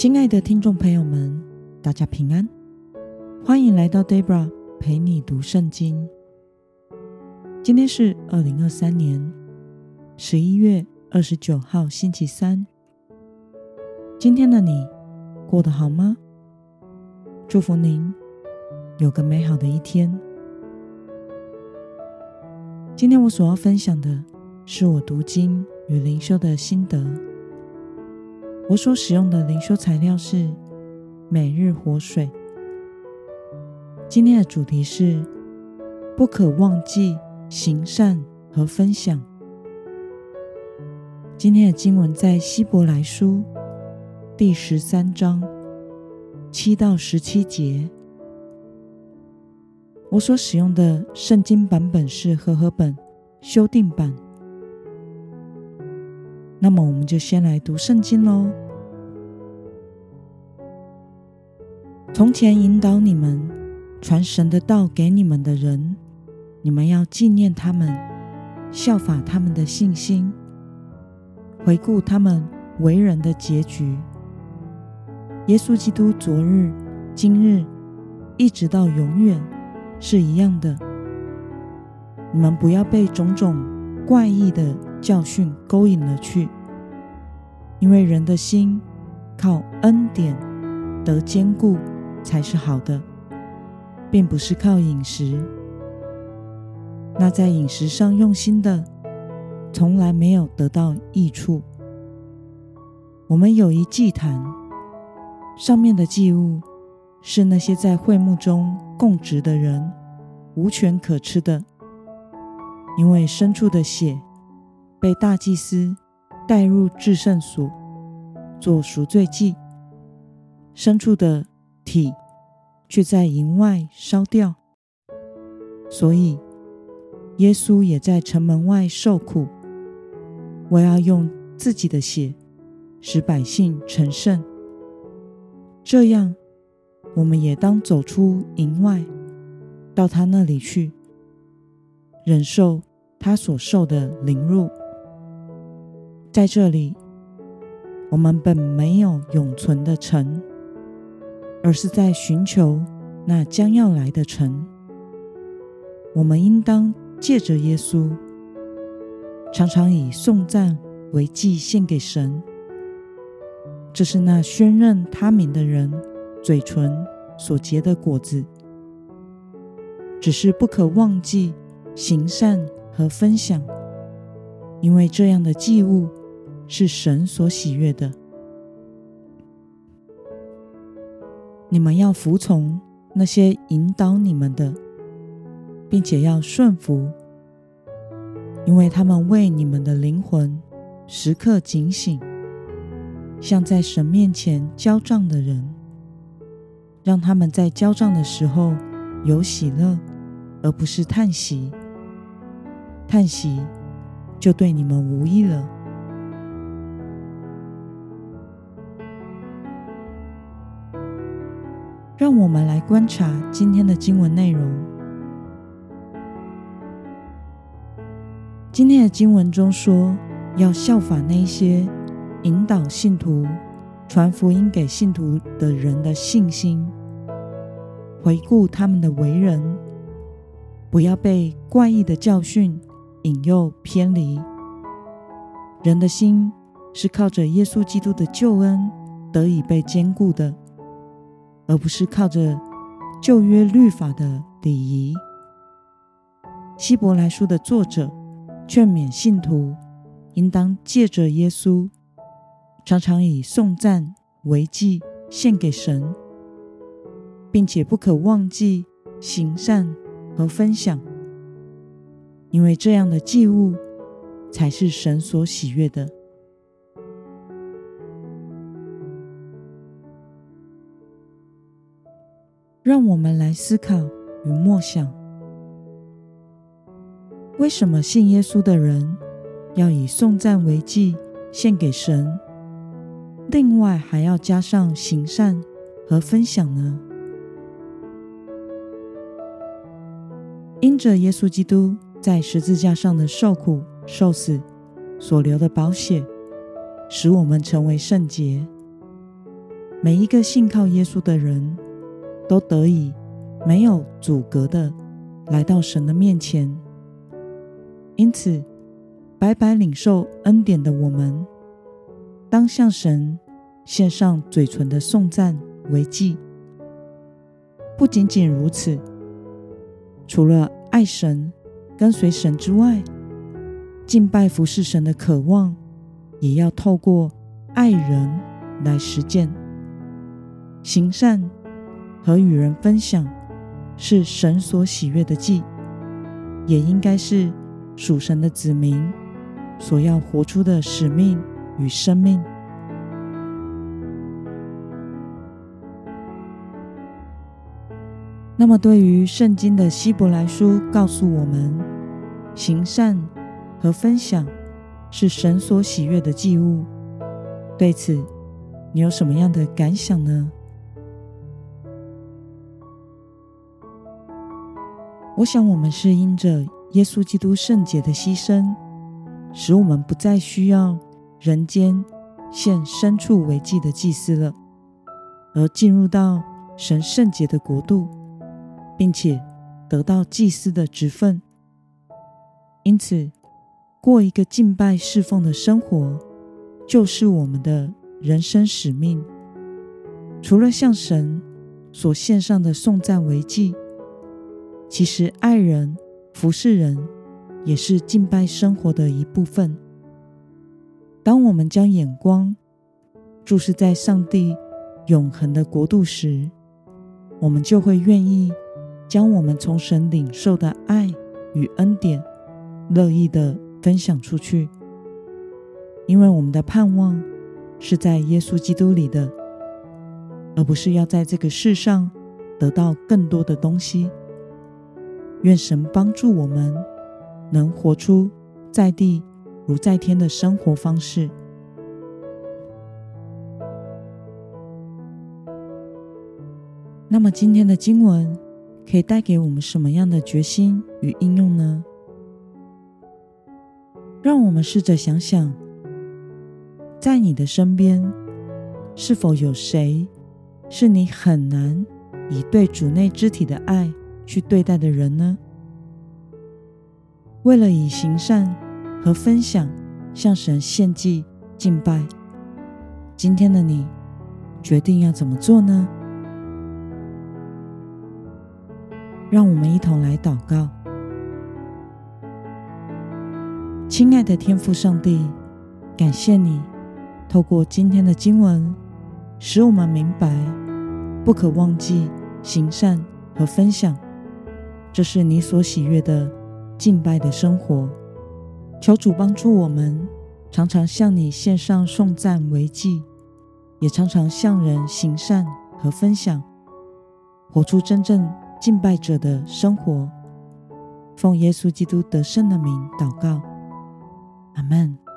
亲爱的听众朋友们，大家平安，欢迎来到 Debra 陪你读圣经。今天是二零二三年十一月二十九号，星期三。今天的你过得好吗？祝福您有个美好的一天。今天我所要分享的是我读经与灵修的心得。我所使用的灵修材料是每日活水。今天的主题是不可忘记行善和分享。今天的经文在希伯来书第十三章七到十七节。我所使用的圣经版本是和合本修订版。那么，我们就先来读圣经喽。从前引导你们、传神的道给你们的人，你们要纪念他们，效法他们的信心，回顾他们为人的结局。耶稣基督昨日、今日，一直到永远是一样的。你们不要被种种怪异的教训勾引了去，因为人的心靠恩典得坚固。才是好的，并不是靠饮食。那在饮食上用心的，从来没有得到益处。我们有一祭坛，上面的祭物是那些在会幕中供职的人无权可吃的，因为牲畜的血被大祭司带入至圣所做赎罪祭，牲畜的。体却在营外烧掉，所以耶稣也在城门外受苦。我要用自己的血使百姓成圣，这样我们也当走出营外，到他那里去，忍受他所受的凌辱。在这里，我们本没有永存的城。而是在寻求那将要来的城。我们应当借着耶稣，常常以颂赞为祭献给神。这是那宣认他名的人嘴唇所结的果子。只是不可忘记行善和分享，因为这样的祭物是神所喜悦的。你们要服从那些引导你们的，并且要顺服，因为他们为你们的灵魂时刻警醒，像在神面前交账的人，让他们在交账的时候有喜乐，而不是叹息。叹息就对你们无益了。让我们来观察今天的经文内容。今天的经文中说，要效法那些引导信徒、传福音给信徒的人的信心，回顾他们的为人，不要被怪异的教训引诱偏离。人的心是靠着耶稣基督的救恩得以被坚固的。而不是靠着旧约律法的礼仪。希伯来书的作者劝勉信徒，应当借着耶稣，常常以颂赞为祭献给神，并且不可忘记行善和分享，因为这样的祭物才是神所喜悦的。让我们来思考与默想：为什么信耶稣的人要以颂赞为祭献给神？另外还要加上行善和分享呢？因着耶稣基督在十字架上的受苦受死所流的宝血，使我们成为圣洁。每一个信靠耶稣的人都得以没有阻隔的来到神的面前。因此，白白领受恩典的我们，当向神献上嘴唇的颂赞为祭。不仅仅如此，除了爱神、跟随神之外，敬拜服侍神的渴望，也要透过爱人来实践。行善和与人分享，是神所喜悦的祭，也应该是属神的子民所要活出的使命与生命。那么，对于圣经的希伯来书告诉我们，行善和分享是神所喜悦的祭物。对此，你有什么样的感想呢？我想，我们是因着耶稣基督圣洁的牺牲，使我们不再需要人间献牲畜为祭的祭司了，而进入到神圣洁的国度，并且得到祭司的职分。因此，过一个敬拜侍奉的生活，就是我们的人生使命。除了向神所献上的颂赞为祭。其实，爱人、服侍人，也是敬拜生活的一部分。当我们将眼光注视在上帝永恒的国度时，我们就会愿意将我们从神领受的爱与恩典，乐意的分享出去，因为我们的盼望是在耶稣基督里的，而不是要在这个世上得到更多的东西。愿神帮助我们，能活出在地如在天的生活方式。那么，今天的经文可以带给我们什么样的决心与应用呢？让我们试着想想，在你的身边，是否有谁是你很难以对主内肢体的爱去对待的人呢？为了以行善和分享向神献祭敬拜，今天的你决定要怎么做呢？让我们一同来祷告。亲爱的天父上帝，感谢你透过今天的经文，使我们明白不可忘记行善和分享。这是你所喜悦的敬拜的生活，求主帮助我们，常常向你献上颂赞为祭，也常常向人行善和分享，活出真正敬拜者的生活。奉耶稣基督得胜的名祷告，阿门。